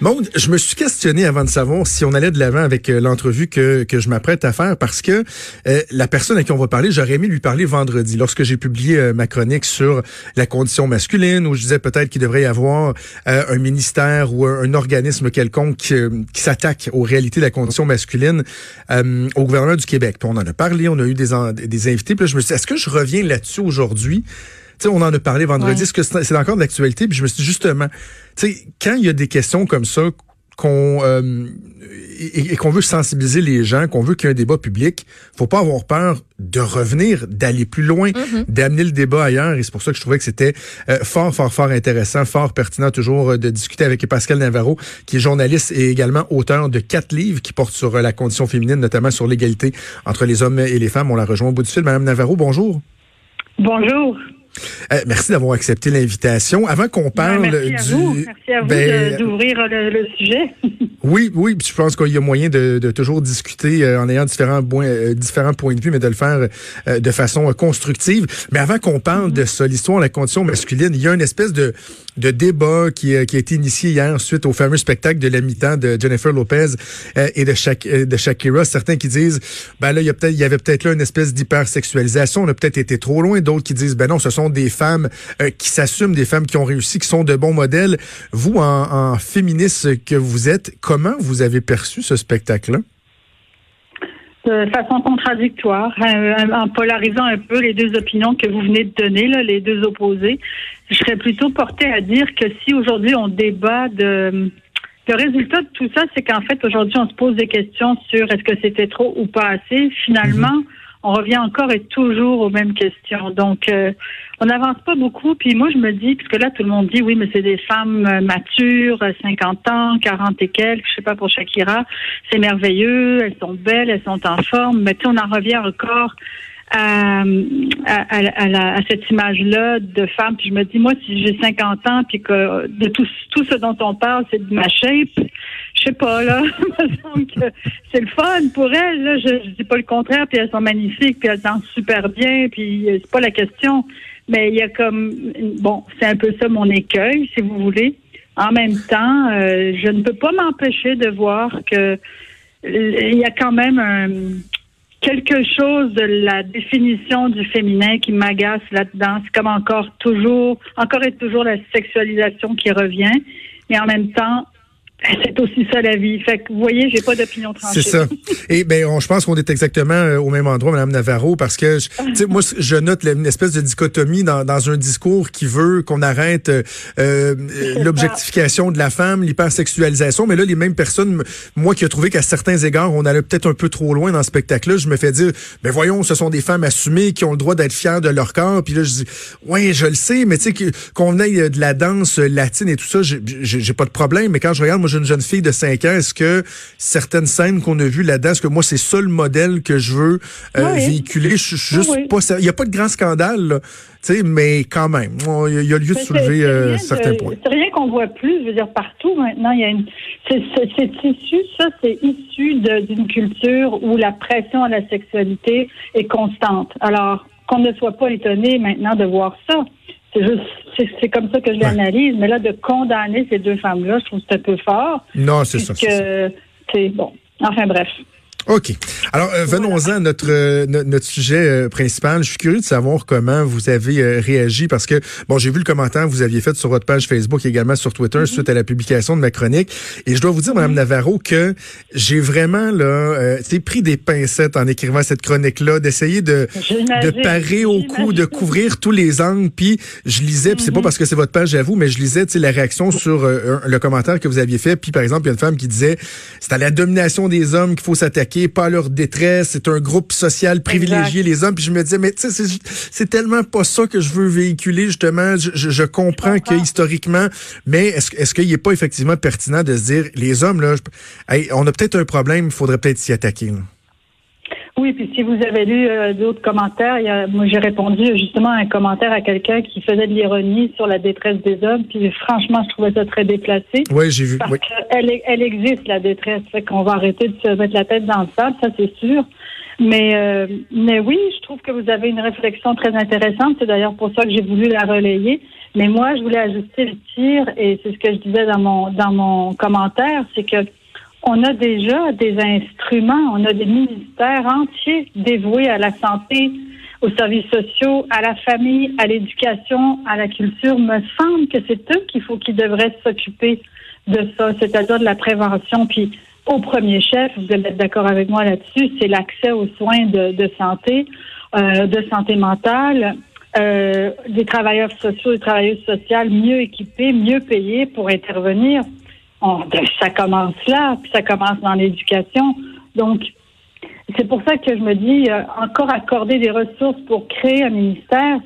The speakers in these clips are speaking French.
Maud, je me suis questionné avant de savoir si on allait de l'avant avec euh, l'entrevue que, que je m'apprête à faire parce que euh, la personne à qui on va parler, j'aurais aimé lui parler vendredi lorsque j'ai publié euh, ma chronique sur la condition masculine où je disais peut-être qu'il devrait y avoir un ministère ou un, organisme quelconque qui, s'attaque aux réalités de la condition masculine au gouvernement du Québec. On en a parlé, on a eu des, des invités. Puis là, je me suis dit, est-ce que je reviens là-dessus aujourd'hui? Sais, on en a parlé vendredi. Est-ce que c'est encore de l'actualité? Puis je me suis dit, justement, tu sais, quand il y a des questions comme ça, qu'on euh, et, qu'on veut sensibiliser les gens, qu'on veut qu'il y ait un débat public, faut pas avoir peur de revenir, d'aller plus loin, mm-hmm. d'amener le débat ailleurs. Et c'est pour ça que je trouvais que c'était euh, fort, fort, fort intéressant, fort pertinent toujours euh, de discuter avec Pascal Navarro, qui est journaliste et également auteur de quatre livres qui portent sur la condition féminine, notamment sur l'égalité entre les hommes et les femmes. On la rejoint au bout du fil. Madame Navarro, bonjour. Bonjour. Euh, merci d'avoir accepté l'invitation. Avant qu'on parle merci à du... Vous. Merci à vous ben, d'ouvrir le, sujet. oui, oui, je pense qu'il y a moyen de, toujours discuter euh, en ayant différents, points, euh, différents points de vue, mais de le faire de façon constructive. Mais avant qu'on parle de ça, l'histoire de la condition masculine, il y a une espèce de, de débat qui, qui a été initié hier suite au fameux spectacle de la mi-temps de Jennifer Lopez et de, Shak de Shakira. Certains qui disent, ben là, il y, a il y avait peut-être là une espèce d'hypersexualisation, on a peut-être été trop loin. D'autres qui disent, ben non, ce sont des femmes euh, qui s'assument, des femmes qui ont réussi, qui sont de bons modèles. Vous, en, féministe que vous êtes, comment vous avez perçu ce spectacle-là? de façon contradictoire, en polarisant un peu les deux opinions que vous venez de donner, là, les deux opposés. Je serais plutôt portée à dire que si aujourd'hui on débat de... Le résultat de tout ça, c'est qu'en fait, aujourd'hui, on se pose des questions sur est-ce que c'était trop ou pas assez. Finalement, mhm on revient encore et toujours aux mêmes questions. Donc, euh, on n'avance pas beaucoup. Puis moi, je me dis, puisque là, tout le monde dit, oui, mais c'est des femmes euh, matures, 50 ans, 40 et quelques, je sais pas pour Shakira, c'est merveilleux, elles sont belles, elles sont en forme. Mais tu on en revient encore à, cette image-là de femme. Puis je me dis, moi, si j'ai 50 ans, puis que de tout, tout ce dont on parle, c'est de ma shape, je sais pas, là, c'est le fun pour elles. Là. Je, je dis pas le contraire, puis elles sont magnifiques, puis elles dansent super bien, puis euh, c'est pas la question. Mais il y a comme, bon, c'est un peu ça mon écueil, si vous voulez. En même temps, euh, je ne peux pas m'empêcher de voir que il y a quand même un quelque chose de la définition du féminin qui m'agace là-dedans. C'est comme encore toujours, encore et toujours la sexualisation qui revient. Mais en même temps, c'est aussi ça la vie. Fait que vous voyez, j'ai pas d'opinion tranchée. C'est ça. Et ben, je pense qu'on est exactement euh, au même endroit, Madame Navarro, parce que je, moi, je note une espèce de dichotomie dans, dans un discours qui veut qu'on arrête euh, euh l'objectification de la femme, l'hypersexualisation. Mais là, les mêmes personnes, moi qui ai trouvé qu'à certains égards, on allait peut-être un peu trop loin dans ce spectacle-là, je me fais dire, ben voyons, ce sont des femmes assumées qui ont le droit d'être fières de leur corps. Puis là, je dis, ouais, je le sais, mais tu sais qu'on ait de la danse latine et tout ça, j'ai pas de problème. Mais quand je regarde, moi, j'ai une jeune fille de 5 ans, est-ce que certaines scènes qu'on a vues là-dedans, est-ce que moi, c'est ça le modèle que je veux euh, véhiculer? Je suis juste pas... Il n'y a pas de grand scandale, sais, mais quand même, il y, a lieu de soulever euh, certains points. C'est rien qu'on voit plus, je veux dire, partout maintenant, il y a une... C'est issu, ça, c'est issu d'une culture où la pression à la sexualité est constante. Alors, qu'on ne soit pas étonné maintenant de voir ça. C'est juste, c'est comme ça que je l'analyse. Mais là, de condamner ces deux femmes-là, je trouve que c'est un peu fort. Non, c'est ça. C'est bon. Enfin, bref. OK. Alors, euh, venons-en à notre, euh, notre sujet euh, principal. Je suis curieux de savoir comment vous avez réagi parce que, bon, j'ai vu le commentaire que vous aviez fait sur votre page Facebook et également sur Twitter mm-hmm. suite à la publication de ma chronique. Et je dois vous dire, Madame mm-hmm. Navarro, que j'ai vraiment, là, pris des pincettes en écrivant cette chronique-là, d'essayer de, de parer au coup, de couvrir tous les angles. Puis, je lisais, puis c'est pas mm-hmm. parce que c'est votre page à vous, mais je lisais, tu sais, la réaction sur le commentaire que vous aviez fait. Puis, par exemple, il y a une femme qui disait, c'est à la domination des hommes qu'il faut s'attaquer pas leur détresse, c'est un groupe social privilégié, les hommes. Puis je me disais, mais tu sais, c'est tellement pas ça que je veux véhiculer, justement. Je, comprends que historiquement, mais est-ce est qu'il n'est pas effectivement pertinent de se dire, les hommes, là, on a peut-être un problème, il faudrait peut-être s'y attaquer. Oui, puis si vous avez lu euh, d'autres commentaires, il y a, moi j'ai répondu justement à un commentaire à quelqu'un qui faisait de l'ironie sur la détresse des hommes, puis franchement, je trouvais ça très déplacé. Oui, j'ai vu. Parce qu'elle elle existe, la détresse. Fait qu'on va arrêter de se mettre la tête dans le sable, ça c'est sûr. Mais, euh, mais oui, je trouve que vous avez une réflexion très intéressante. C'est d'ailleurs pour ça que j'ai voulu la relayer. Mais moi, je voulais ajuster le tir, et c'est ce que je disais dans mon, dans mon commentaire, c'est que on a déjà des instruments, on a des ministères entiers dévoués à la santé, aux services sociaux, à la famille, à l'éducation, à la culture. Me semble que c'est eux qu'il faut qu'ils devraient s'occuper de ça, c'est-à-dire de la prévention. Puis au premier chef, vous allez être d'accord avec moi là-dessus, c'est l'accès aux soins de, santé, euh, de santé mentale, euh, des travailleurs sociaux et travailleuses sociales mieux équipés, mieux payés pour intervenir ben, ça commence là, puis ça commence dans l'éducation. Donc, c'est pour ça que je me dis, euh, encore accorder des ressources pour créer un ministère,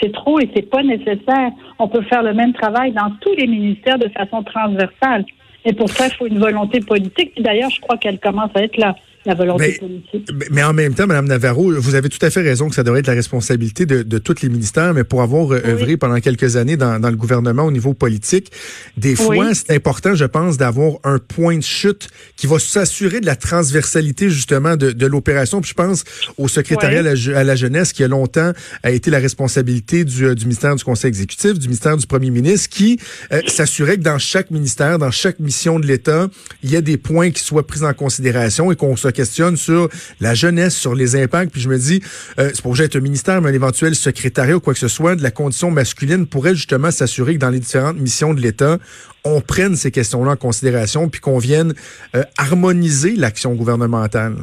c'est trop et c'est pas nécessaire. On peut faire le même travail dans tous les ministères de façon transversale. Et pour ça, il faut une volonté politique. D'ailleurs, je crois qu'elle commence à être là la volonté mais, politique. Mais en même temps, Mme Navarro, vous avez tout à fait raison que ça devrait être la responsabilité de, de tous les ministères, mais pour avoir euh, œuvré pendant quelques années dans, dans, le gouvernement au niveau politique, des fois, c'est important, je pense, d'avoir un point de chute qui va s'assurer de la transversalité justement de, de l'opération. Puis je pense au secrétariat à, la, jeunesse qui a longtemps a été la responsabilité du, euh, du ministère du Conseil exécutif, du ministère du Premier ministre, qui euh, s'assurait que dans chaque ministère, dans chaque mission de l'État, il y a des points qui soient pris en considération et qu'on se questionne sur la jeunesse, sur les impacts. Puis je me dis, euh, c'est pour être un ministère, mais un éventuel secrétariat ou quoi que ce soit de la condition masculine pourrait justement s'assurer que dans les différentes missions de l'État, on prenne ces questions-là en considération puis qu'on vienne euh, harmoniser l'action gouvernementale.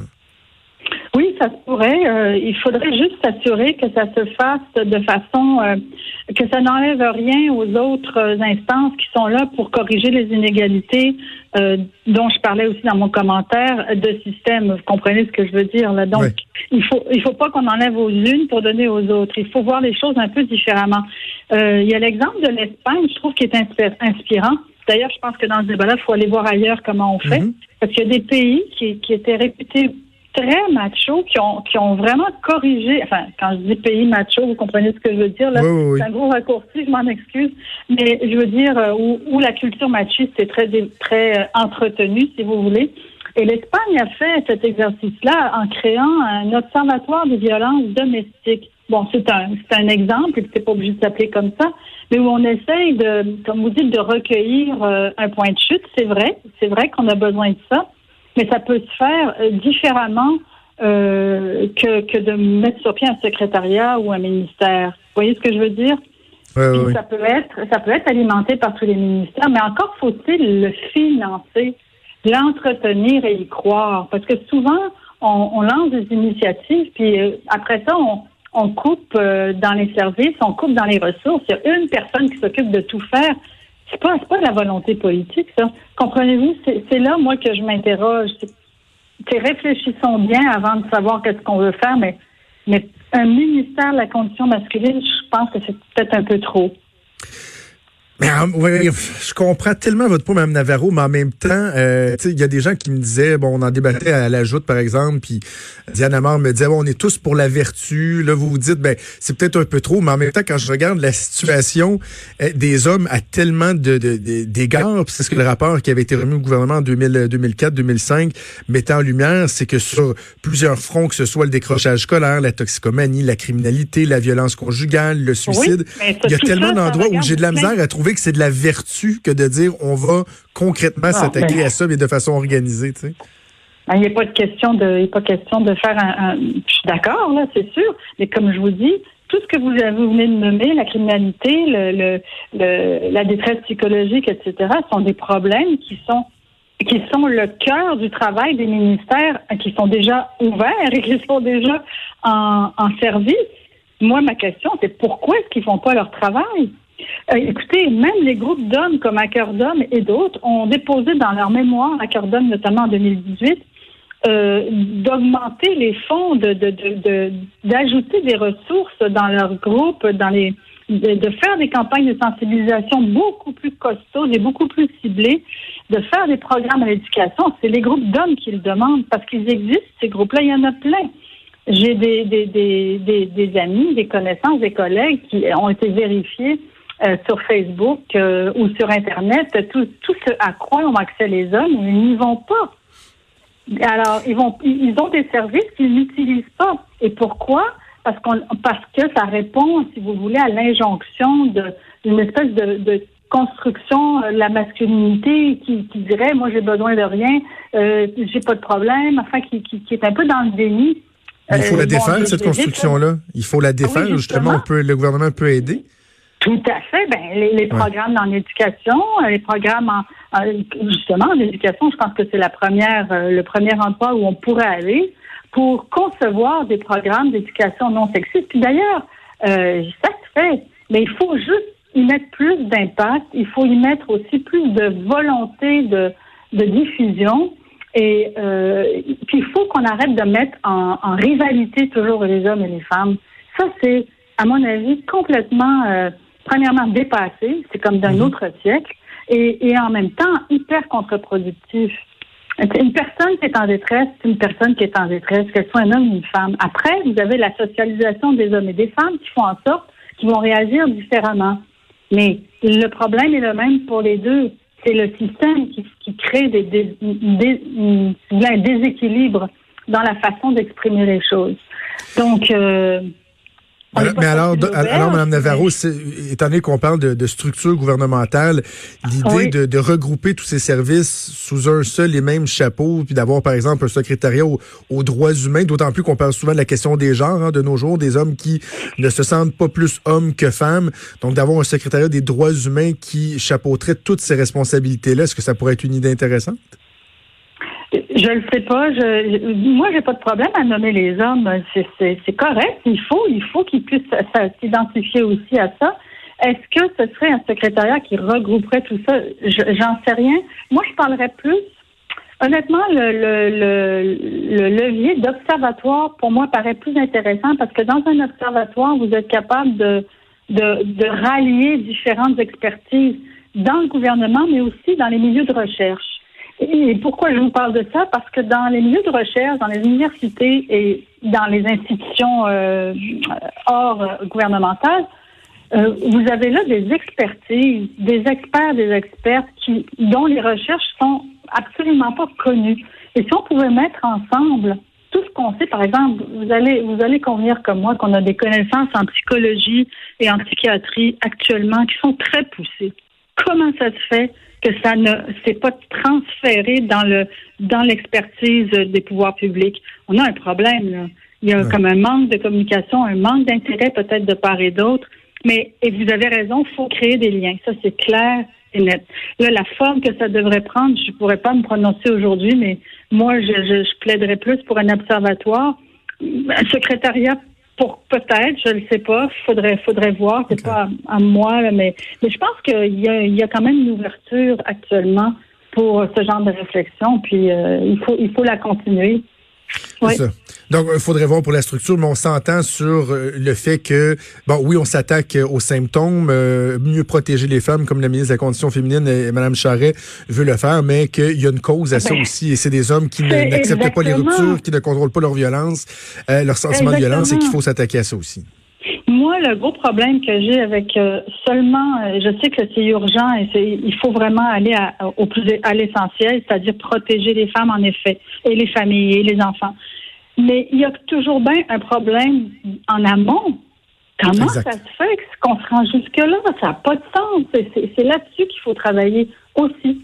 Pourrait. Euh, il faudrait juste s'assurer que ça se fasse de façon euh, que ça n'enlève rien aux autres instances qui sont là pour corriger les inégalités euh, dont je parlais aussi dans mon commentaire de système. Vous comprenez ce que je veux dire là? Donc, il faut il faut pas qu'on enlève aux unes pour donner aux autres. Il faut voir les choses un peu différemment. il y a l'exemple de l'Espagne, je trouve, qui est inspirant. D'ailleurs, je pense que dans ce débat-là, il faut aller voir ailleurs comment on fait. Mm-hmm. Parce qu'il y a des pays qui, qui étaient réputés très machos qui ont, qui ont vraiment corrigé, enfin, quand je dis pays macho, vous comprenez ce que je veux dire, là, c'est un gros raccourci, je m'en excuse, mais je veux dire euh, où, où, la culture machiste est très, très euh, entretenue, si vous voulez. Et l'Espagne a fait cet exercice-là en créant un observatoire des violences domestiques. Bon, c'est un, c'est un exemple, et c'est pas obligé de s'appeler comme ça, mais où on essaye de, comme vous dites, de recueillir euh, un point de chute. C'est vrai, c'est vrai qu'on a besoin de ça mais ça peut se faire euh, différemment euh, que, que de mettre sur pied un secrétariat ou un ministère. Vous voyez ce que je veux dire? Oui, Ça peut être, ça peut être alimenté par tous les ministères, mais encore faut-il le financer, l'entretenir et y croire, parce que souvent on, on lance des initiatives, puis euh, après ça on, on coupe dans les services, on coupe dans les ressources. Il y a une personne qui s'occupe de tout faire c'est pas, pas la volonté politique, ça. Comprenez-vous? C'est là, moi, que je m'interroge. Réfléchissons bien avant de savoir qu'est-ce qu'on veut faire, mais, mais un ministère de la condition masculine, je pense que c'est peut-être un peu trop. Mais oui, je comprends tellement votre point, Mme Navarro, mais en même temps, euh, il y a des gens qui me disaient, bon, on en débattait à la joute, par exemple, puis Diane Amar me disait, bon, on est tous pour la vertu. Là, vous vous dites, ben, c'est peut-être un peu trop, mais en même temps, quand je regarde la situation euh, des hommes à tellement de, d'égards, c'est ce que le rapport qui avait été remis au gouvernement en 2004, 2005 mettait en lumière, c'est que sur plusieurs fronts, que ce soit le décrochage scolaire, la toxicomanie, la criminalité, la violence conjugale, le suicide, il y a tellement d'endroits où j'ai de la misère à trouver que c'est de la vertu que de dire on va concrètement ah, s'attaquer ben. à ça, mais de façon organisée, tu sais. Ben, il n'y a pas de question de, il a pas question de faire un, je suis d'accord, là, c'est sûr. Mais comme je vous dis, tout ce que vous, vous venez de nommer, la criminalité, le, le, la détresse psychologique, etc., sont des problèmes qui sont qui sont le cœur du travail des ministères qui sont déjà ouverts et qui sont déjà en, en service. Moi, ma question, c'est pourquoi est-ce qu'ils font pas leur travail? Euh, écoutez, même les groupes d'hommes comme d'homme et d'autres ont déposé dans leur mémoire, d'homme notamment en 2018, euh, d'augmenter les fonds, d'ajouter des ressources dans leur groupe, dans les de, faire des campagnes de sensibilisation beaucoup plus costaudes et beaucoup plus ciblées, de faire des programmes à l'éducation. C'est les groupes d'hommes qui le demandent parce qu'ils existent, ces groupes-là, il y en a plein. J'ai des, amis, des connaissances, des collègues qui ont été vérifiés euh, sur Facebook euh, ou sur Internet. Tout, tout ce à quoi ont accès les hommes, ils n'y vont pas. Alors, ils vont, ils ont des services qu'ils n'utilisent pas. Et pourquoi? Parce qu'on, parce que ça répond, si vous voulez, à l'injonction d'une espèce de, de construction de la masculinité qui, qui dirait, moi, j'ai besoin de rien, euh, j'ai pas de problème, enfin, qui, qui, qui est un peu dans le déni. il faut la euh, défaire, cette construction-là. Il faut la ah défaire. justement. on peut, le gouvernement peut aider. Tout à fait. Ben, les, programmes dans l'éducation, les programmes en, justement en éducation, je pense que c'est la première, euh, le premier endroit où on pourrait aller pour concevoir des programmes d'éducation non sexiste. Puis d'ailleurs, euh, ça se fait, mais il faut juste y mettre plus d'impact. Il faut y mettre aussi plus de volonté de, de diffusion. Et euh, puis il faut qu'on arrête de mettre en, en, rivalité toujours les hommes et les femmes. Ça, c'est, à mon avis, complètement euh, premièrement dépassé, c'est comme d'un mhm. autre siècle, et, et, en même temps hyper contre-productif. Une personne qui est en détresse, c'est une personne qui est en détresse, qu'elle soit un homme ou une femme. Après, vous avez la socialisation des hommes et des femmes qui font en sorte qu'ils vont réagir différemment. Mais le problème est le même pour les deux. C'est le système qui, qui crée des, des, des, un déséquilibre dans la façon d'exprimer les choses. Donc, euh, mais alors, alors, Mme Navarro, étant donné qu'on parle de, de, structure gouvernementale, l'idée de, de, regrouper tous ces services sous un seul et même chapeau, puis d'avoir, par exemple, un secrétariat aux, droits humains, d'autant plus qu'on parle souvent de la question des genres hein, de nos jours, des hommes qui ne se sentent pas plus hommes que femmes. Donc, d'avoir un secrétariat des droits humains qui chapeauterait toutes ces responsabilités-là, est-ce que ça pourrait être une idée intéressante? Je le sais pas. Je, moi, j'ai pas de problème à nommer les hommes. C'est correct. Il faut, il faut qu'ils puissent s'identifier aussi à ça. Est-ce que ce serait un secrétariat qui regrouperait tout ça? J'en sais rien. Moi, je parlerais plus. Honnêtement, le, le, le, levier d'observatoire, pour moi, paraît plus intéressant parce que dans un observatoire, vous êtes capable de, de, de rallier différentes expertises dans le gouvernement, mais aussi dans les milieux de recherche. Et pourquoi je vous parle de ça? Parce que dans les milieux de recherche, dans les universités et dans les institutions euh, hors gouvernementales, euh, vous avez là des expertises, des experts, des expertes qui, dont les recherches sont absolument pas connues. Et si on pouvait mettre ensemble tout ce qu'on sait, par exemple, vous allez, vous allez convenir comme moi qu'on a des connaissances en psychologie et en psychiatrie actuellement qui sont très poussées. Comment ça se fait que ça ne s'est pas transféré dans le dans l'expertise des pouvoirs publics. On a un problème là. Il y a comme un manque de communication, un manque d'intérêt peut-être de part et d'autre. Mais et vous avez raison, il faut créer des liens. Ça c'est clair et net. Là, la forme que ça devrait prendre, je pourrais pas me prononcer aujourd'hui, mais moi je, je, je plaiderais plus pour un observatoire, un secrétariat pour peut-être, je ne sais pas, faudrait faudrait voir, c'est pas à, moi, mais mais je pense qu'il y a il y a quand même une ouverture actuellement pour ce genre de réflexion, puis euh, il faut il faut la continuer. Oui. Ça. Donc, il faudrait voir pour la structure, mais on s'entend sur euh, le fait que, bon, oui, on s'attaque aux symptômes, euh, mieux protéger les femmes, comme la ministre de la Condition féminine, et Mme Charret, veut le faire, mais qu'il y a une cause à ça ben, aussi, et c'est des hommes qui n'acceptent pas les ruptures, qui ne contrôlent pas leur violence, euh, leur sentiment de violence, et qu'il faut s'attaquer à ça aussi. Moi, le gros problème que j'ai avec seulement, je sais que c'est urgent et il faut vraiment aller à, au plus à l'essentiel, c'est-à-dire protéger les femmes en effet et les familles et les enfants. Mais il y a toujours bien un problème en amont. Comment ça se fait qu'on se rend jusque-là? Ça n'a pas de sens. C'est là-dessus qu'il faut travailler aussi.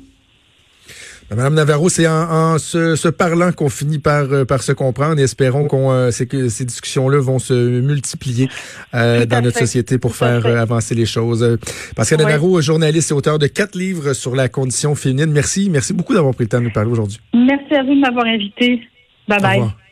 Ben, Madame Navarro, c'est en, se, parlant qu'on finit par, euh, par se comprendre et espérons qu'on euh, que ces discussions-là vont se multiplier euh, dans notre société pour faire avancer les choses. Pascal Navarro, journaliste et auteur de quatre livres sur la condition féminine. Merci, merci beaucoup d'avoir pris le temps de nous parler aujourd'hui. Merci à vous de m'avoir invité. Bye bye.